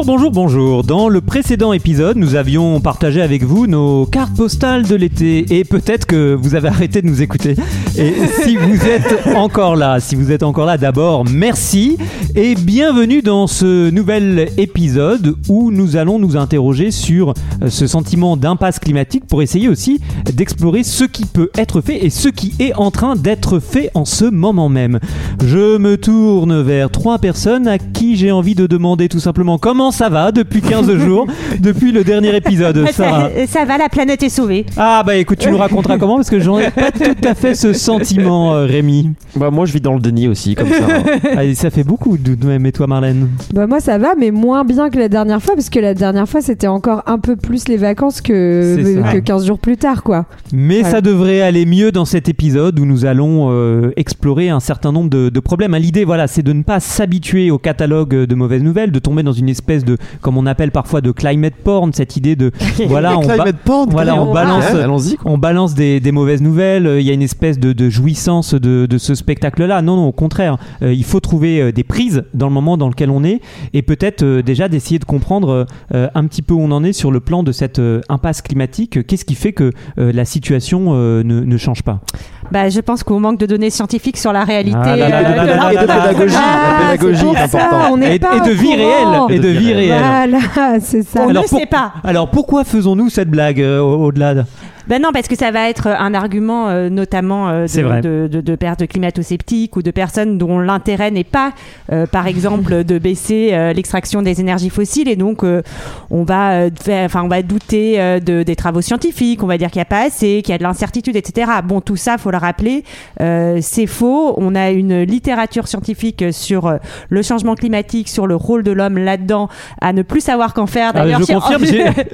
Bonjour, bonjour, bonjour. Dans le précédent épisode, nous avions partagé avec vous nos cartes postales de l'été et peut-être que vous avez arrêté de nous écouter. Et si vous êtes encore là, si vous êtes encore là, d'abord, merci et bienvenue dans ce nouvel épisode où nous allons nous interroger sur euh, ce sentiment d'impasse climatique pour essayer aussi d'explorer ce qui peut être fait et ce qui est en train d'être fait en ce moment même. Je me tourne vers trois personnes à qui j'ai envie de demander tout simplement comment ça va depuis 15 jours, depuis le dernier épisode. Sarah. Ça, ça va, la planète est sauvée. Ah bah écoute, tu nous raconteras comment parce que j'en ai pas tout à fait ce sentiment, euh, Rémi. Bah moi je vis dans le déni aussi comme ça. Ah, ça fait beaucoup de même et toi Marlène? Bah moi ça va, mais moins bien que la dernière fois, parce que la dernière fois c'était encore un peu plus les vacances que, ça. que 15 jours plus tard, quoi. Mais Ouais. ça devrait aller mieux dans cet épisode où nous allons euh, explorer un certain nombre de, de problèmes. Ah, L'idée, voilà, c'est de ne pas s'habituer au catalogue de mauvaises nouvelles, de tomber dans une espèce de, comme on appelle parfois, de climate porn, cette idée de, voilà, on, ba- porn, voilà, on carrément. balance, Ouais, on balance des, des mauvaises nouvelles. euh, Il y a une espèce de, de jouissance de, de ce spectacle-là. Non, non, au contraire, euh, il faut trouver euh, des prises dans le moment dans lequel on est et peut-être euh, déjà d'essayer de comprendre euh, un petit peu où on en est sur le plan de cette impasse climatique. Qu'est-ce qui fait que la situation ne, ne change pas? Bah, je pense qu'on manque de données scientifiques sur la réalité. Ah là là euh, là là de là la- là Et de pédagogie, Ah, la pédagogie est ça, important. on n'est et, pas et de vie courant. réelle et de vie réelle. Voilà, c'est ça. On ne pour- sait pas. Alors pourquoi faisons-nous cette blague euh, au- au-delà de... Ben non, parce que ça va être un argument, euh, notamment euh, de, de, de, de de climato-sceptiques ou de personnes dont l'intérêt n'est pas, euh, par exemple, de baisser euh, l'extraction des énergies fossiles. Et donc, euh, on va, euh, enfin, on va douter euh, de, des travaux scientifiques. On va dire qu'il n'y a pas assez, qu'il y a de l'incertitude, etc. Bon, tout ça, faut le rappeler, euh, c'est faux. On a une littérature scientifique sur euh, le changement climatique, sur le rôle de l'homme là-dedans, à ne plus savoir qu'en faire. Ah, D'ailleurs, je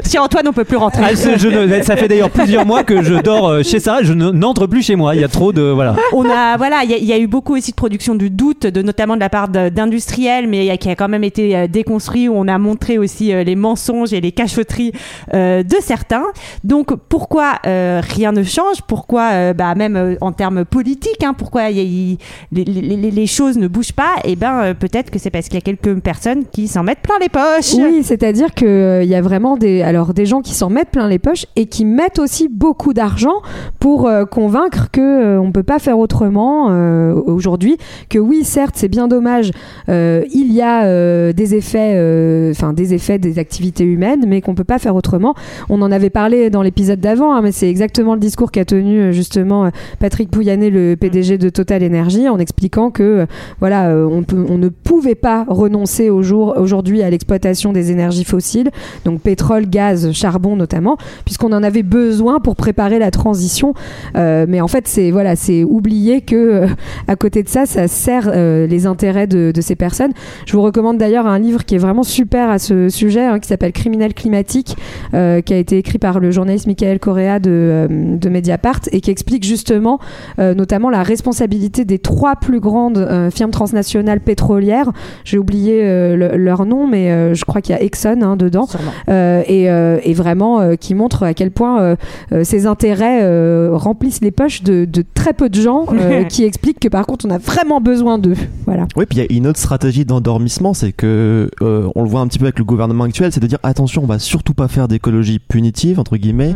chez- Antoine, on peut plus rentrer. Ah, je- je ça fait d'ailleurs plusieurs mois que je dors euh, chez Sarah. Je ne- n'entre plus chez moi. Il y a trop de voilà. on a voilà il y, a- il y a eu beaucoup aussi de production du doute de notamment de la part d'industriels mais il y a- qui a quand même été euh, déconstruit où on a montré aussi euh, les mensonges et les cachotteries euh, de certains donc pourquoi euh, rien ne change? Pourquoi euh, bah, même en termes politiques hein, pourquoi y a- les, les- les- les choses ne bougent pas? Et ben euh, peut-être que c'est parce qu'il y a quelques personnes qui s'en mettent plein les poches Oui, c'est-à-dire qu'il y a vraiment des, alors, des gens qui s'en mettent plein les poches et qui mettent aussi beaucoup d'argent pour euh, convaincre que euh, on peut pas faire autrement euh, aujourd'hui. Que oui, certes, c'est bien dommage, il y a des effets, enfin des effets des activités humaines, mais qu'on peut pas faire autrement. On en avait parlé dans l'épisode d'avant, hein, mais c'est exactement le discours qu'a tenu justement Patrick Pouyanné, le PDG de Total Energy, en expliquant que voilà, on ne pouvait pas renoncer au jour, aujourd'hui à l'exploitation des énergies fossiles, donc pétrole, gaz, charbon notamment, puisqu'on en avait besoin pour préparer la transition. Euh, mais en fait, c'est voilà, c'est oublier que euh, à côté de ça, ça sert euh, les intérêts de, de ces personnes. Je vous recommande d'ailleurs un livre qui est vraiment super à ce sujet, hein, qui s'appelle Criminel climatique, qui a été écrit par le journaliste Michael Correa de, de Mediapart et qui explique justement notamment la responsabilité des trois plus grandes firmes transnationales pétrolières. J'ai oublié le- leur nom, mais je crois qu'il y a Exxon hein, dedans. Et, et vraiment qui montre à quel point ces intérêts euh, remplissent les poches de, de très peu de gens, euh, qui expliquent que par contre on a vraiment besoin d'eux. Voilà. Oui, puis il y a une autre stratégie d'endormissement, c'est que euh, on le voit un petit peu avec le gouvernement actuel, c'est de dire attention, on va surtout pas faire d'écologie punitive entre guillemets.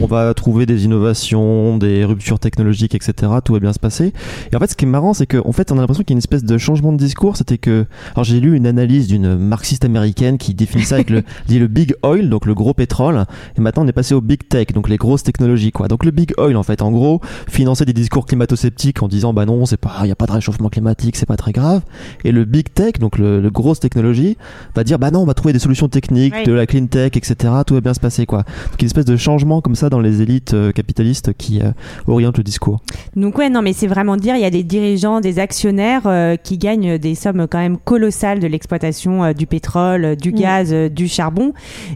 On va trouver des innovations, des ruptures technologiques, etc. Tout va bien se passer. Et en fait, ce qui est marrant, c'est qu'en fait, on a l'impression qu'il y a une espèce de changement de discours. C'était que, alors j'ai lu une analyse d'une marxiste américaine qui définit ça avec le, dit le big oil, donc le gros pétrole. Et maintenant, on est passé au big tech, donc les grosses technologies, quoi. Donc le big oil, en fait, en gros, financer des discours climato-sceptiques en disant, bah non, c'est pas, il y a pas de réchauffement climatique, c'est pas très grave. Et le big tech, donc le, le grosse technologie, va dire, bah non, on va trouver des solutions techniques, Oui. de la clean tech, etc. Tout va bien se passer, quoi. Donc une espèce de changement comme ça dans les élites euh, capitalistes qui euh, orientent le discours. Donc ouais, non, mais c'est vraiment dire, il y a des dirigeants, des actionnaires euh, qui gagnent des sommes quand même colossales de l'exploitation du pétrole, du Mm. gaz, du charbon.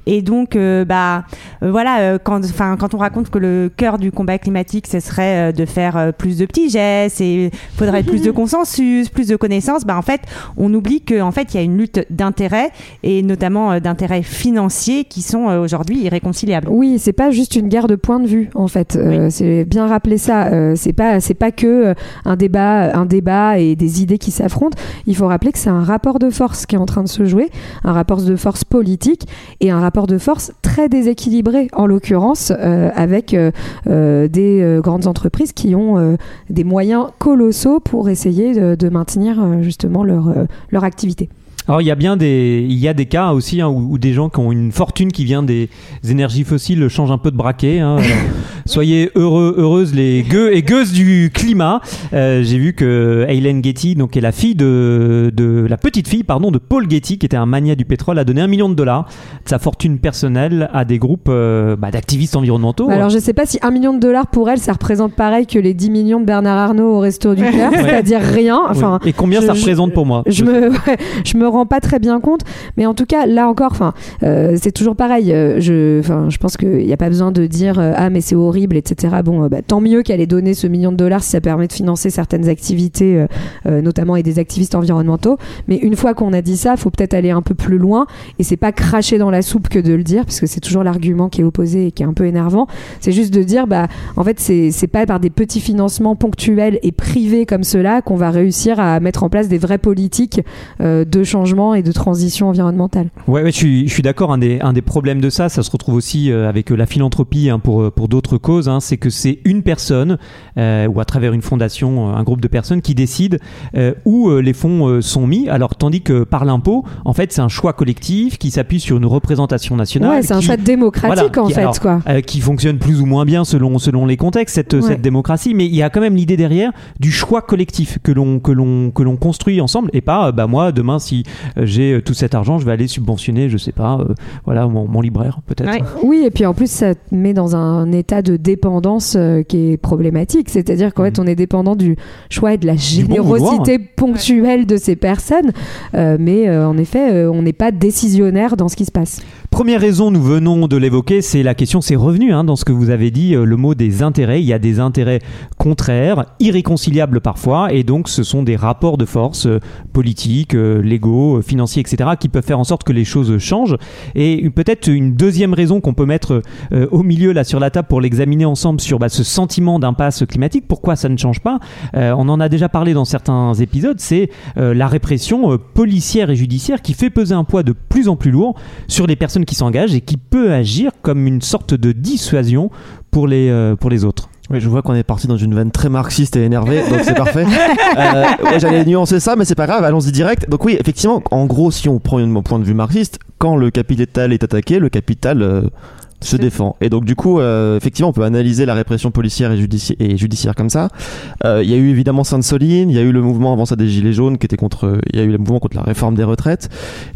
Et donc, bah, voilà, quand, enfin, quand on raconte que le cœur du combat climatique, ce serait euh, de faire euh, plus de petits gestes et il faudrait plus de consensus, plus de connaissances, bah, en fait, on oublie qu'en fait, il y a une lutte d'intérêts et notamment euh, d'intérêts financiers qui sont aujourd'hui irréconciliables. Oui, c'est pas juste une guerre de point de vue en fait. Euh, c'est bien rappeler ça. Euh, c'est pas c'est pas que un débat un débat et des idées qui s'affrontent. Il faut rappeler que c'est un rapport de force qui est en train de se jouer, un rapport de force politique et un rapport de force très déséquilibré en l'occurrence euh, avec euh, euh, des euh, grandes entreprises qui ont des moyens colossaux pour essayer de, de maintenir justement leur leur activité. Alors il y a bien des, il y a des cas aussi hein, où, où des gens qui ont une fortune qui vient des énergies fossiles changent un peu de braquet. hein. Soyez heureux, heureuses les gueux et gueuses du climat. Euh, J'ai vu que Hélène Getty, donc qui est la fille de, de la petite fille, pardon, de Paul Getty, qui était un mania du pétrole, a donné un million de dollars de sa fortune personnelle à des groupes euh, bah, d'activistes environnementaux. Alors je sais pas si un million de dollars pour elle, ça représente pareil que les 10 millions de Bernard Arnault au resto du cœur, c'est-à-dire rien. Et combien je- ça je- représente pour moi je me, ouais, je me rends pas très bien compte, mais en tout cas là encore, enfin, euh, c'est toujours pareil. je, enfin, je pense qu'il n'y a pas besoin de dire ah mais c'est horrible, etc. Bon, euh, bah, tant mieux qu'elle ait donné ce million de dollars si ça permet de financer certaines activités, euh, euh, notamment et des activistes environnementaux. Mais une fois qu'on a dit ça, faut peut-être aller un peu plus loin et c'est pas cracher dans la soupe que de le dire, parce que c'est toujours l'argument qui est opposé et qui est un peu énervant. C'est juste de dire bah en fait c'est pas par des petits financements ponctuels et privés comme cela qu'on va réussir à mettre en place des vraies politiques de changement et de transition environnementale. Ouais, je suis, d'accord. Un des, problèmes de ça, ça se retrouve aussi avec la philanthropie hein, pour d'autres causes. hein, c'est que c'est une personne euh, ou à travers une fondation, euh, un groupe de personnes qui décide euh, où les fonds sont mis. Alors tandis que par l'impôt, en fait, c'est un choix collectif qui s'appuie sur une représentation nationale. ouais, c'est un choix démocratique voilà, en qui- fait alors, quoi. euh, qui fonctionne plus ou moins bien selon, selon les contextes, cette, Ouais. cette démocratie. Mais il y a quand même l'idée derrière du choix collectif que l'on, que l'on, que l'on construit ensemble et pas, bah, moi, demain, si j'ai tout cet argent, je vais aller subventionner, je sais pas, voilà, mon, mon libraire, peut-être. Ouais. Oui, et puis en plus, ça te met dans un état de dépendance euh, qui est problématique. C'est-à-dire qu'en fait, on est dépendant du choix et de la Mhm. bon générosité ponctuelle de ces personnes. Euh, mais euh, en effet, on n'est pas décisionnaire dans ce qui se passe. Première raison, nous venons de l'évoquer, c'est la question, c'est revenu hein, dans ce que vous avez dit, euh, le mot des intérêts. Il y a des intérêts contraires, irréconciliables parfois, et donc ce sont des rapports de force euh, politiques, euh, légaux, financiers, etc., qui peuvent faire en sorte que les choses changent. Et peut-être une deuxième raison qu'on peut mettre au milieu là sur la table pour l'examiner ensemble sur bah, ce sentiment d'impasse climatique, pourquoi ça ne change pas On en a déjà parlé dans certains épisodes, c'est la répression policière et judiciaire qui fait peser un poids de plus en plus lourd sur les personnes qui s'engagent et qui peut agir comme une sorte de dissuasion pour les, euh, pour les autres. Oui, je vois qu'on est parti dans une veine très marxiste et énervée, donc c'est parfait. Euh, ouais, J'allais nuancer ça, mais c'est pas grave, allons-y direct. Donc oui, effectivement, en gros, si on prend un point de vue marxiste, quand le capital est attaqué, le capital euh, se défend. Et donc du coup, euh, effectivement, on peut analyser la répression policière et, judici- et judiciaire comme ça. Euh, Il y a eu évidemment Sainte-Soline, il y a eu le mouvement avant ça des Gilets jaunes qui était contre, il y a eu le mouvement contre la réforme des retraites.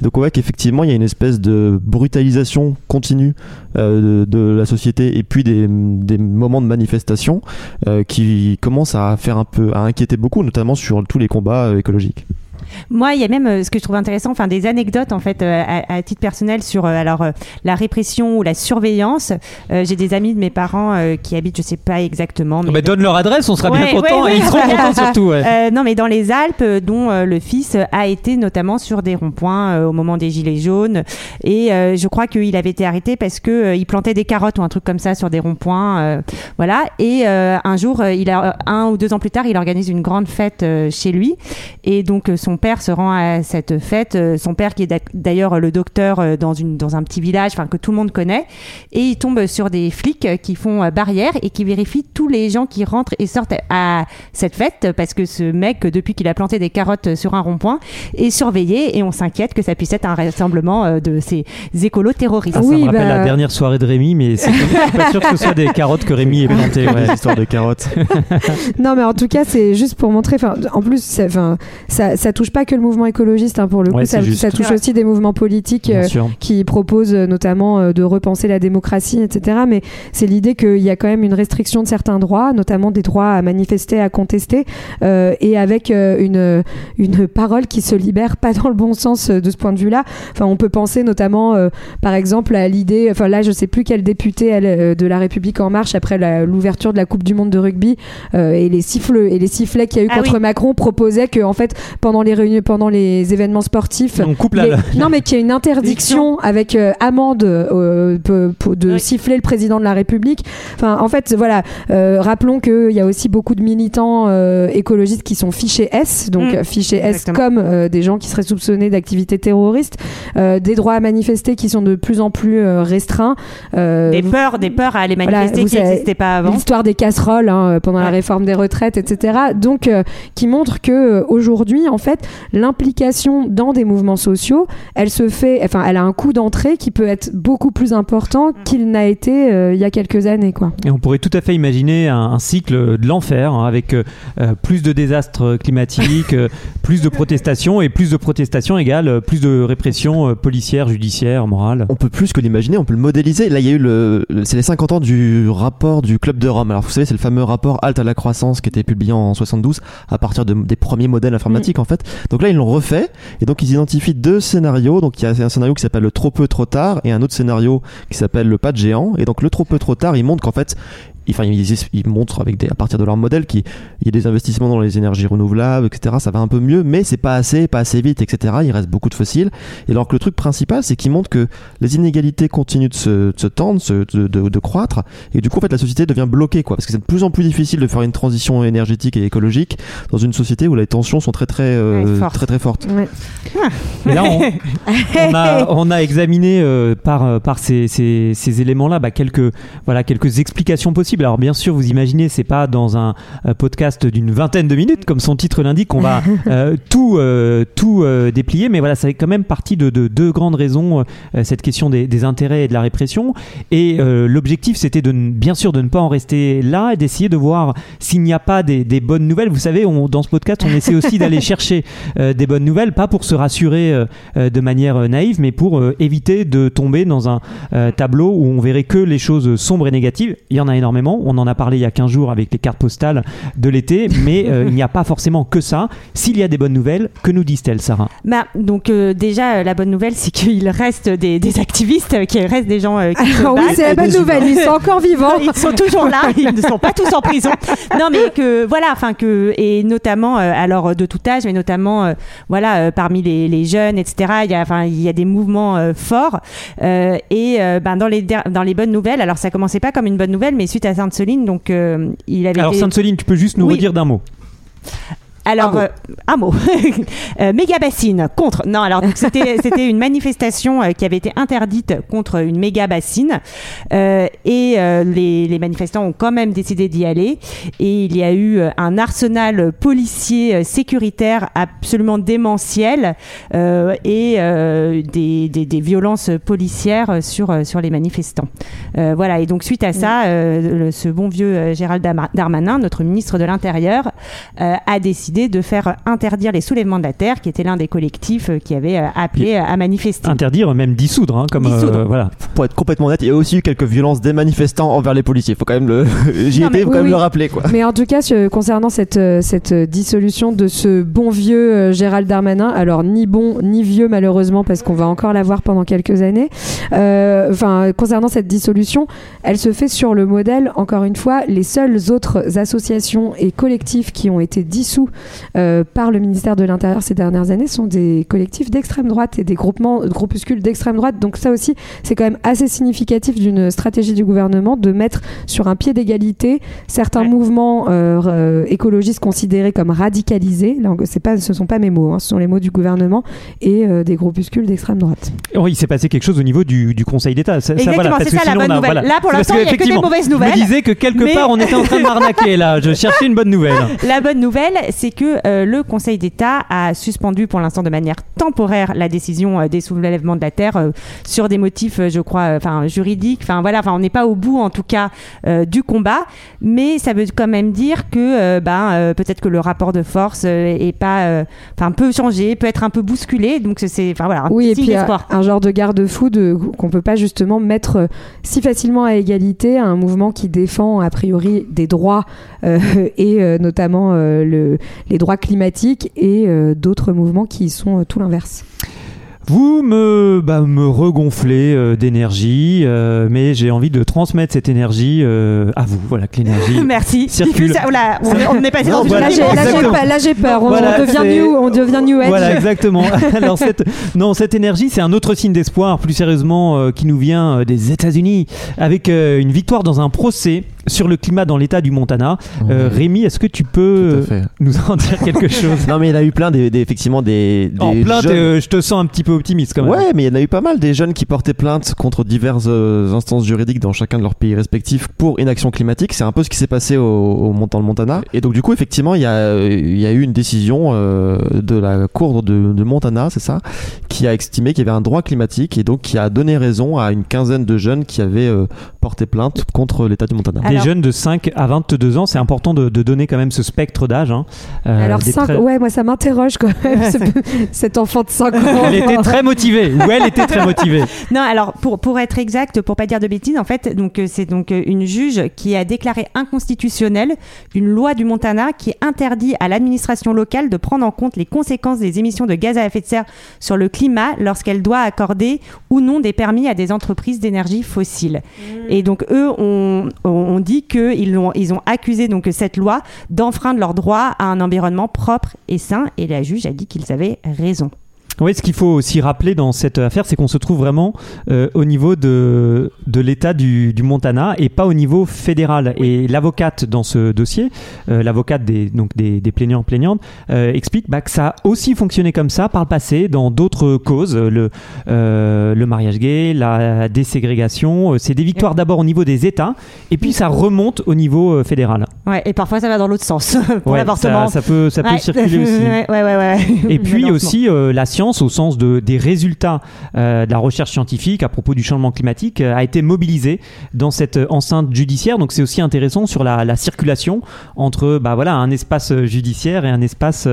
Donc on voit qu'effectivement, il y a une espèce de brutalisation continue euh, de, de la société et puis des, des moments de manifestation euh, qui commencent à faire un peu, à inquiéter beaucoup, notamment sur tous les combats euh, écologiques. Moi, il y a même euh, ce que je trouve intéressant, enfin des anecdotes en fait euh, à, à titre personnel sur euh, alors la répression ou la surveillance. J'ai des amis de mes parents qui habitent, je sais pas exactement, mais Bah, donne leur adresse, on sera Ouais, bien content ouais, et ils seront contents surtout. Non, mais dans les Alpes, dont le fils a été notamment sur des ronds-points au moment des gilets jaunes, et je crois qu'il avait été arrêté parce que il plantait des carottes ou un truc comme ça sur des ronds-points, voilà. Et un jour, il a un ou deux ans plus tard, il organise une grande fête chez lui, et donc euh, son père se rend à cette fête. euh, son père qui est d'ailleurs le docteur euh, dans une dans un petit village, enfin que tout le monde connaît, et il tombe sur des flics euh, qui font barrière et qui vérifient tous les gens qui rentrent et sortent à cette fête parce que ce mec, depuis qu'il a planté des carottes sur un rond-point, est surveillé et on s'inquiète que ça puisse être un rassemblement de ces écolos terroristes. Ah, ça Oui, me rappelle bah- la dernière soirée de Rémi, mais c'est- pas sûr que ce soit des carottes que Rémi ait plantées. ouais. De carottes. Non, mais en tout cas, c'est juste pour montrer. En plus, ça, ça touche pas que le mouvement écologiste, hein, pour le coup, ça, touche aussi des mouvements politiques euh, qui proposent euh, notamment euh, de repenser la démocratie, etc. Mais c'est l'idée qu'il y a quand même une restriction de certains droits, notamment des droits à manifester, à contester, euh, et avec euh, une, une parole qui se libère pas dans le bon sens euh, de ce point de vue-là. Enfin, on peut penser notamment, euh, par exemple, à l'idée, enfin là, je sais plus quelle députée elle, de La République en marche après l'ouverture de la Coupe du Monde de rugby euh, et les siffles et les sifflets qu'il y a eu Ah contre oui. Macron proposait que en fait pendant les réunions, pendant les événements sportifs, On coupe la. les- non, mais qu'il y a une interdiction avec euh, amende euh, de Oui. siffler le président de la République. Enfin, en fait, voilà. euh, rappelons qu'il y a aussi beaucoup de militants euh, écologistes qui sont fichés S, donc Mm. fichés S Exactement. comme euh, des gens qui seraient soupçonnés d'activités terroristes, euh, des droits à manifester qui sont de plus en plus euh, restreints. euh, Des peurs, des peurs à aller Voilà, manifester vous qui n'existaient pas avant. L'histoire des casseroles hein, pendant la réforme des retraites, etc. Donc, euh, qui montre que aujourd'hui, en fait, l'implication dans des mouvements sociaux, elle se fait, enfin, elle a un coût d'entrée qui peut être beaucoup plus important qu'il n'a été euh, il y a quelques années, quoi. Et on pourrait tout à fait imaginer un, un cycle de l'enfer hein, avec euh, euh, plus de désastres climatiques, plus de protestations et plus de protestations égale plus de répression euh, policière, judiciaire, morale. On peut plus que l'imaginer, on peut le modéliser. Là, il y a eu le, le- c'est les 50 ans du rapport du Club de Rome. Alors, vous savez, c'est le fameux rapport Halte à la croissance qui était publié en 72 à partir de- des premiers modèles informatiques, en fait. Donc là, ils l'ont refait. Et donc, ils identifient deux scénarios. Donc, il y a un scénario qui s'appelle le trop peu, trop tard et un autre scénario qui s'appelle le pas de géant. Et donc, le trop peu, trop tard, il montre qu'en fait, Enfin, ils, ils montrent avec des, à partir de leur modèle qu'il il y a des investissements dans les énergies renouvelables, etc. Ça va un peu mieux, mais c'est pas assez, pas assez vite, etc. Il reste beaucoup de fossiles. Et alors que le truc principal, c'est qu'ils montrent que les inégalités continuent de se, de se tendre, de, de- de croître, et du coup, en fait, la société devient bloquée, quoi. Parce que c'est de plus en plus difficile de faire une transition énergétique et écologique dans une société où les tensions sont très, très, euh, Ouais, très, très fortes. Ouais. Et là, on, on a, on a examiné euh, par, euh, par ces, ces, ces éléments-là bah, quelques, voilà, quelques explications possibles. Alors, bien sûr, vous imaginez, c'est pas dans un euh, podcast d'une vingtaine de minutes, comme son titre l'indique, qu'on va euh, tout, euh, tout euh, déplier, mais voilà, ça fait quand même partie de, de deux grandes raisons, cette question des, des intérêts et de la répression. Et l'objectif, c'était de, bien sûr de ne pas en rester là et d'essayer de voir s'il n'y a pas des, des bonnes nouvelles. Vous savez, on, dans ce podcast, on essaie aussi d'aller chercher des bonnes nouvelles, pas pour se rassurer de manière naïve, mais pour éviter de tomber dans un tableau où on verrait que les choses sombres et négatives. Il y en a énormément. On en a parlé il y a 15 jours avec les cartes postales de l'été, mais euh, il n'y a pas forcément que ça. S'il y a des bonnes nouvelles, que nous disent-elles, Sarah? Bah, donc euh, déjà, euh, la bonne nouvelle, c'est qu'il reste des, des activistes, qu'il reste des gens euh, qui se Ah oui, battent. c'est la bonne nouvelle. Ils sont encore vivants. Ils sont toujours là, ils ne sont pas tous en prison. Non, mais que voilà, enfin que et notamment euh, alors de tout âge, mais notamment euh, voilà euh, parmi les, les jeunes, etc. Il y a enfin il y a des mouvements euh, forts Euh, et euh, ben dans les dans les bonnes nouvelles. Alors ça commençait pas comme une bonne nouvelle, mais suite à Sainte-Soline, donc euh, il avait Alors, été- Sainte-Soline, tu peux juste nous Oui. redire d'un mot alors, Un mot. euh, un mot. Euh, méga bassine contre. Non, alors c'était c'était une manifestation euh, qui avait été interdite contre une méga bassine Euh, et euh, les, les manifestants ont quand même décidé d'y aller et il y a eu un arsenal policier sécuritaire absolument démentiel euh, et euh, des, des, des violences policières sur sur les manifestants. Euh, voilà et donc suite à ça, euh, le- ce bon vieux Gérald Darma- Darmanin, notre ministre de l'Intérieur, euh, a décidé de faire interdire les soulèvements de la terre, qui était l'un des collectifs euh, qui avait euh, appelé euh, à manifester. Interdire, même dissoudre, hein, comme Dissoudre. euh, voilà. Pour être complètement net, il y a aussi eu quelques violences des manifestants envers les policiers. Faut quand même le, j'y étais, faut oui, quand même oui. le rappeler, quoi. Mais en tout cas, ce- concernant cette, cette dissolution de ce bon vieux Gérald Darmanin, alors ni bon ni vieux malheureusement, parce qu'on va encore l'avoir pendant quelques années, euh, enfin, concernant cette dissolution, elle se fait sur le modèle, encore une fois, les seules autres associations et collectifs qui ont été dissous euh, par le ministère de l'Intérieur ces dernières années sont des collectifs d'extrême droite et des groupements, groupuscules d'extrême droite. Donc ça aussi, c'est quand même assez significatif d'une stratégie du gouvernement de mettre sur un pied d'égalité certains Ouais. mouvements euh, euh, écologistes considérés comme radicalisés. Là, c'est pas, ce sont pas mes mots, hein, ce sont les mots du gouvernement et euh, des groupuscules d'extrême droite. Oh, il s'est passé quelque chose au niveau du, du Conseil d'État. Ça, ça, Exactement, voilà, parce c'est ça, la bonne a- nouvelle. voilà. Là, pour l'instant, il y a que des mauvaises Je me nouvelles. disais que quelque Mais- part, on était en train de m'arnaquer là. Je cherchais une bonne nouvelle. La bonne nouvelle, c'est que euh, le Conseil d'État a suspendu pour l'instant de manière temporaire la décision euh, des soulèvements de la terre euh, sur des motifs, je crois, enfin juridiques. Enfin voilà, enfin on n'est pas au bout en tout cas du combat, mais ça veut quand même dire que ben peut-être que le rapport de force est pas, enfin peut changer, peut être un peu bousculé. Donc c'est- enfin voilà, un Oui, et signe puis d'espoir. un genre de garde-fou de, qu'on peut pas justement mettre si facilement à égalité à un mouvement qui défend a priori des droits et notamment le, les droits climatiques et euh, d'autres mouvements qui sont euh, tout l'inverse. Vous me, bah, me regonflez euh, d'énergie, euh, mais j'ai envie de transmettre cette énergie euh, à vous. Voilà, que l'énergie. Merci. circule. Ça, voilà, on, on est passé Non, dans une voilà. Là, j'ai, là, j'ai Exactement. pas- là, j'ai peur. On, Voilà, on devient c'est- new, on devient new age. Voilà, exactement. Alors cette, non, cette énergie, c'est un autre signe d'espoir, plus sérieusement, euh, qui nous vient euh, des États-Unis, avec euh, une victoire dans un procès sur le climat dans l'État du Montana. Euh, Rémi, est-ce que tu peux euh, nous en dire quelque chose? Non, mais il a eu plein, des, des- effectivement, des. des En plainte, jeunes- euh, je te sens un petit peu optimiste quand même. Ouais, mais il y en a eu pas mal des jeunes qui portaient plainte contre diverses euh, instances juridiques dans chacun de leurs pays respectifs pour inaction climatique. C'est un peu ce qui s'est passé au, au Mont- dans le Montana. Et donc du coup, effectivement, il y a, il y a eu une décision euh, de la cour de, de Montana, c'est ça, qui a estimé qu'il y avait un droit climatique et donc qui a donné raison à une quinzaine de jeunes qui avaient euh, porté plainte contre l'État du Montana. Ah, Des Alors- jeunes de 5 à 22 ans, c'est important de, de donner quand même ce spectre d'âge. hein. Euh, Alors, des cinq- très- ouais, moi ça m'interroge quand même, ce- cet enfant de 5 ans. Elle était très motivée, ou elle était très motivée. Non, alors pour, pour être exact, pour pas dire de bêtises, en fait, donc euh, c'est donc euh, une juge qui a déclaré inconstitutionnelle une loi du Montana qui interdit à l'administration locale de prendre en compte les conséquences des émissions de gaz à effet de serre sur le climat lorsqu'elle doit accorder ou non des permis à des entreprises d'énergie fossile. Et donc eux ont, ont- ont dit qu'ils ont, ils ont accusé donc cette loi d'enfreindre leur droit à un environnement propre et sain. Et la juge a dit qu'ils avaient raison. Oui, ce qu'il faut aussi rappeler dans cette affaire, c'est qu'on se trouve vraiment euh, au niveau de, de l'État du, du Montana et pas au niveau fédéral. Et l'avocate dans ce dossier, euh, l'avocate des, donc des, des plaignants plaignantes, euh, explique bah, que ça a aussi fonctionné comme ça par le passé dans d'autres causes, le, le mariage gay, la déségrégation. C'est des victoires d'abord au niveau des États et puis ça remonte au niveau fédéral. Ouais, et parfois ça va dans l'autre sens pour Ouais, l'avortement. ça, ça peut, ça peut circuler aussi. ouais, ouais, ouais, ouais. Et puis aussi la science au sens de, des résultats euh, de la recherche scientifique à propos du changement climatique euh, a été mobilisée dans cette euh, enceinte judiciaire. Donc c'est aussi intéressant sur la, la circulation entre bah, voilà, un espace judiciaire et un espace,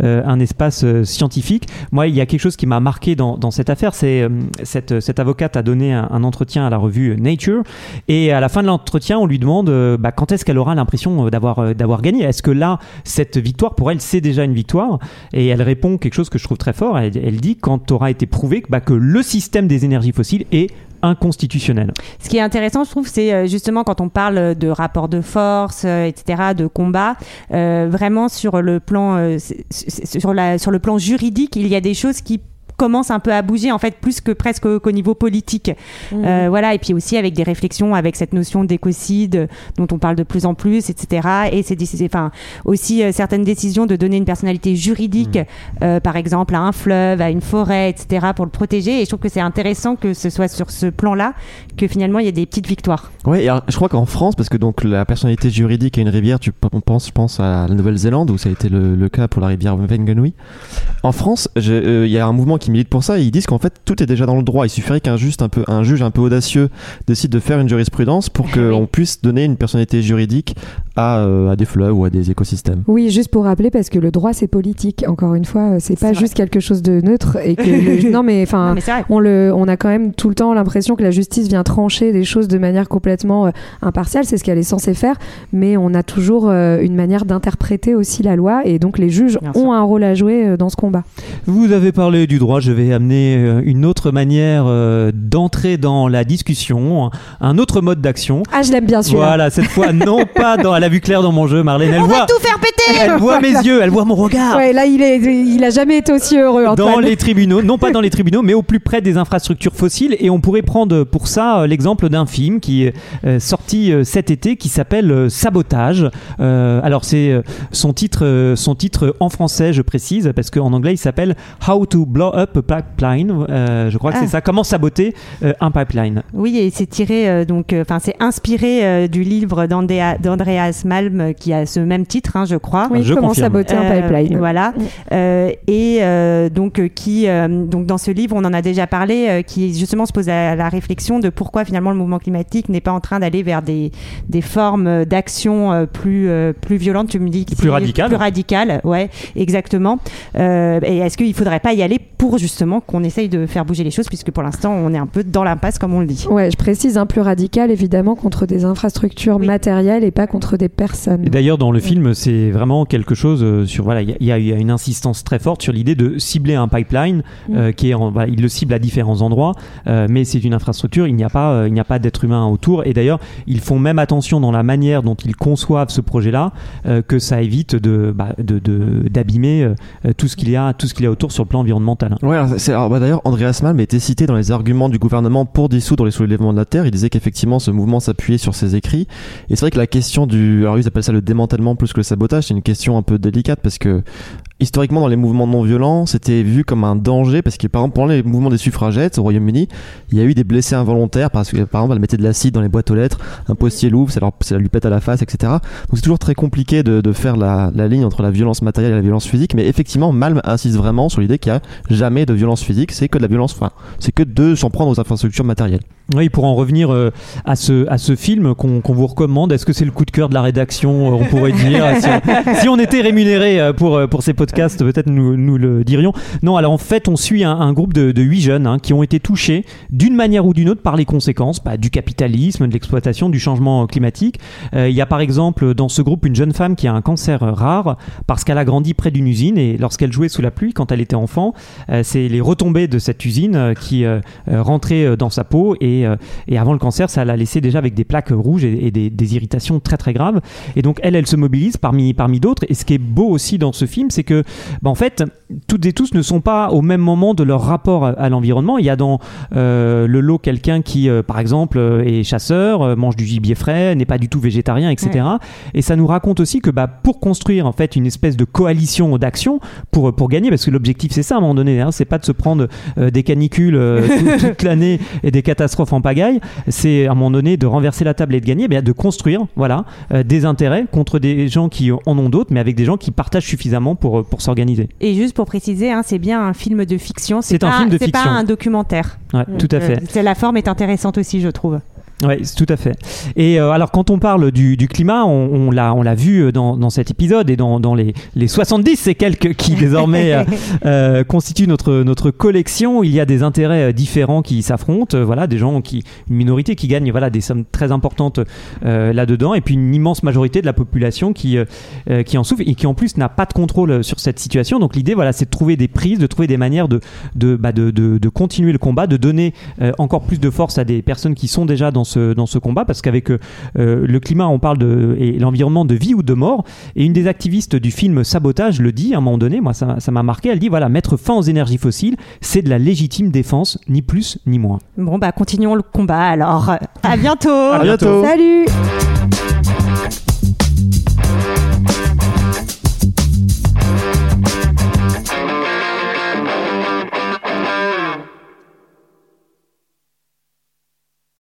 un espace scientifique. Moi, il y a quelque chose qui m'a marqué dans, dans cette affaire, c'est cette, cette avocate a donné un, entretien à la revue Nature et à la fin de l'entretien, on lui demande bah, quand est-ce qu'elle aura l'impression d'avoir d'avoir gagné? Est-ce que là, cette victoire pour elle, c'est déjà une victoire? Et elle répond quelque chose que je trouve très fort. Elle, elle dit quand aura été prouvé que, bah, que le système des énergies fossiles est inconstitutionnel. Ce qui est intéressant, je trouve, c'est euh, justement quand on parle de rapport de force, euh, etc., de combat, euh, vraiment sur le plan, sur le plan juridique, il y a des choses qui commencent un peu à bouger en fait plus que presque au- qu'au niveau politique. Euh, voilà et puis aussi avec des réflexions avec cette notion d'écocide euh, dont on parle de plus en plus etc et c'est enfin aussi euh, certaines décisions de donner une personnalité juridique euh, par exemple à un fleuve à une forêt etc pour le protéger. Et je trouve que c'est intéressant que ce soit sur ce plan là que finalement il y a des petites victoires. Ouais, et alors, je crois qu'en France, parce que donc la personnalité juridique à une rivière, tu on pense, je pense à la Nouvelle-Zélande où ça a été le, le cas pour la rivière Wenganui. En France, euh, il y a un mouvement qui milite pour ça et ils disent qu'en fait tout est déjà dans le droit. Il suffirait qu'un juste un peu, un juge un peu audacieux décide de faire une jurisprudence pour qu'on puisse donner une personnalité juridique à, euh, à des fleuves ou à des écosystèmes. Oui, juste pour rappeler, parce que le droit c'est politique. Encore une fois, c'est pas juste quelque chose de neutre et que le- non mais enfin. On, le, on a quand même tout le temps l'impression que la justice vient trancher des choses de manière complètement euh, impartiale, c'est ce qu'elle est censée faire, mais on a toujours euh, une manière d'interpréter aussi la loi et donc les juges Bien ont sûr. un rôle à jouer euh, dans ce combat. Vous avez parlé du droit, je vais amener euh, une autre manière euh, d'entrer dans la discussion, un autre mode d'action. Ah, je l'aime bien celui-là. Voilà, cette fois, non pas dans. Elle a vu clair dans mon jeu, Marlène. Elle voit. tout faire péter Elle voit mes yeux, elle voit mon regard. Ouais, là il est, il a jamais été aussi heureux. Antoine. Dans les tribunaux, non pas dans les tribunaux, mais au plus près des infrastructures fossiles. Et on pourrait prendre pour ça euh, l'exemple d'un film qui est euh, sorti euh, cet été qui s'appelle Sabotage. Euh, alors c'est son titre, son titre en français, je précise, parce qu'en anglais il s'appelle How to Blow Up a Pipeline. Euh, je crois que Ah. c'est ça. Comment saboter un pipeline. Oui, et c'est tiré donc, enfin c'est inspiré du livre d'Andrea- d'Andreas Malm qui a ce même titre, hein, je crois. Crois. Oui, Je comment confirme. saboter un Euh, pipeline. Voilà. Euh, et euh, donc qui euh, donc dans ce livre, on en a déjà parlé, euh, qui justement se pose la, la réflexion de pourquoi finalement le mouvement climatique n'est pas en train d'aller vers des, des formes d'action plus euh, plus violentes. Tu me dis Plus radicales. Plus radicales, ouais, exactement. Euh, et est-ce qu'il faudrait pas y aller pour justement qu'on essaye de faire bouger les choses, puisque pour l'instant on est un peu dans l'impasse comme on le dit. Ouais, je précise un plus radical évidemment contre des infrastructures Oui. matérielles et pas contre des personnes. Et d'ailleurs, dans le film, c'est vraiment quelque chose euh, sur. Voilà, il y a- y, une insistance très forte sur l'idée de cibler un pipeline euh, qui est. En, voilà, il le cible à différents endroits, euh, mais c'est une infrastructure. Il n'y a pas, euh, il n'y a pas d'être humain autour. Et d'ailleurs, ils font même attention dans la manière dont ils conçoivent ce projet-là, euh, que ça évite de, bah, de, de- d'abîmer euh, tout ce qu'il y a, tout ce qu'il y a autour sur le plan environnemental. Ouais, alors, bah, d'ailleurs, Andreas Malm était cité dans les arguments du gouvernement pour dissoudre les soulèvements de la Terre. Il disait qu'effectivement, ce mouvement s'appuyait sur ses écrits. Et c'est vrai que la question du. Alors, ils appellent ça le démantèlement plus que le sabotage. Une question un peu délicate parce que, historiquement, dans les mouvements non violents, c'était vu comme un danger parce que, par exemple, pendant les mouvements des suffragettes au Royaume-Uni, il y a eu des blessés involontaires parce que, par exemple, elle mettait de l'acide dans les boîtes aux lettres, un postier l'ouvre, ça, ça lui pète à la face, etc. Donc, c'est toujours très compliqué de, faire la, ligne entre la violence matérielle et la violence physique. Mais effectivement, Malm insiste vraiment sur l'idée qu'il n'y a jamais de violence physique, c'est que de la violence, enfin, c'est que de s'en prendre aux infrastructures matérielles. Oui, pour en revenir euh, à ce film qu'on vous recommande, est-ce que c'est le coup de cœur de la rédaction euh, On pourrait dire si on, était rémunéré euh, pour pour ces podcasts, peut-être nous le dirions. Non, alors en fait, on suit un, groupe de huit jeunes hein, qui ont été touchés d'une manière ou d'une autre par les conséquences bah, du capitalisme, de l'exploitation, du changement climatique. Euh, Il y a par exemple dans ce groupe une jeune femme qui a un cancer rare parce qu'elle a grandi près d'une usine et lorsqu'elle jouait sous la pluie quand elle était enfant, euh, c'est les retombées de cette usine euh, qui rentraient dans sa peau et, avant le cancer, ça l'a laissé déjà avec des plaques rouges et, et des, des irritations très très graves. Et donc elle, elle se mobilise parmi, parmi d'autres. Et ce qui est beau aussi dans ce film, c'est que bah, en fait, toutes et tous ne sont pas au même moment de leur rapport à, à l'environnement. Il y a dans euh, le lot quelqu'un qui, euh, par exemple, euh, est chasseur, mange du gibier frais, n'est pas du tout végétarien, etc. Et ça nous raconte aussi que bah, pour construire en fait une espèce de coalition d'action pour, pour gagner, parce que l'objectif c'est ça à un moment donné, hein, c'est pas de se prendre euh, des canicules tout- toute l'année et des catastrophes en pagaille, c'est à un moment donné de renverser la table et de gagner, bien, de construire voilà, des intérêts contre des gens qui en ont d'autres, mais avec des gens qui partagent suffisamment pour, euh, pour s'organiser. Et juste pour préciser, hein, c'est bien un film de fiction. C'est un pas- film de C'est pas fiction. un documentaire. Ouais, tout à Euh, fait. la forme est intéressante aussi, je trouve. Oui, tout à fait. Et euh, alors, quand on parle du, du climat, on, on l'a, vu dans, dans cet épisode et dans, dans les, les 70 et quelques qui désormais euh, euh, constituent notre, notre collection. Il y a des intérêts euh, différents qui s'affrontent. Euh, Voilà, des gens qui, une minorité qui gagne voilà, des sommes très importantes euh, là-dedans, et puis une immense majorité de la population qui, euh, euh, qui en souffre et qui en plus n'a pas de contrôle sur cette situation. Donc l'idée, voilà, c'est de trouver des prises, de trouver des manières de, de, bah, de, de, de continuer le combat, de donner euh, encore plus de force à des personnes qui sont déjà dans dans ce, combat, parce qu'avec euh, euh, le climat, on parle de l'environnement de vie ou de mort. Et une des activistes du film Sabotage le dit à un moment donné, moi ça m'a marqué, elle dit voilà, mettre fin aux énergies fossiles, c'est de la légitime défense, ni plus ni moins. Bon, bah continuons le combat alors. À bientôt. à bientôt. Salut.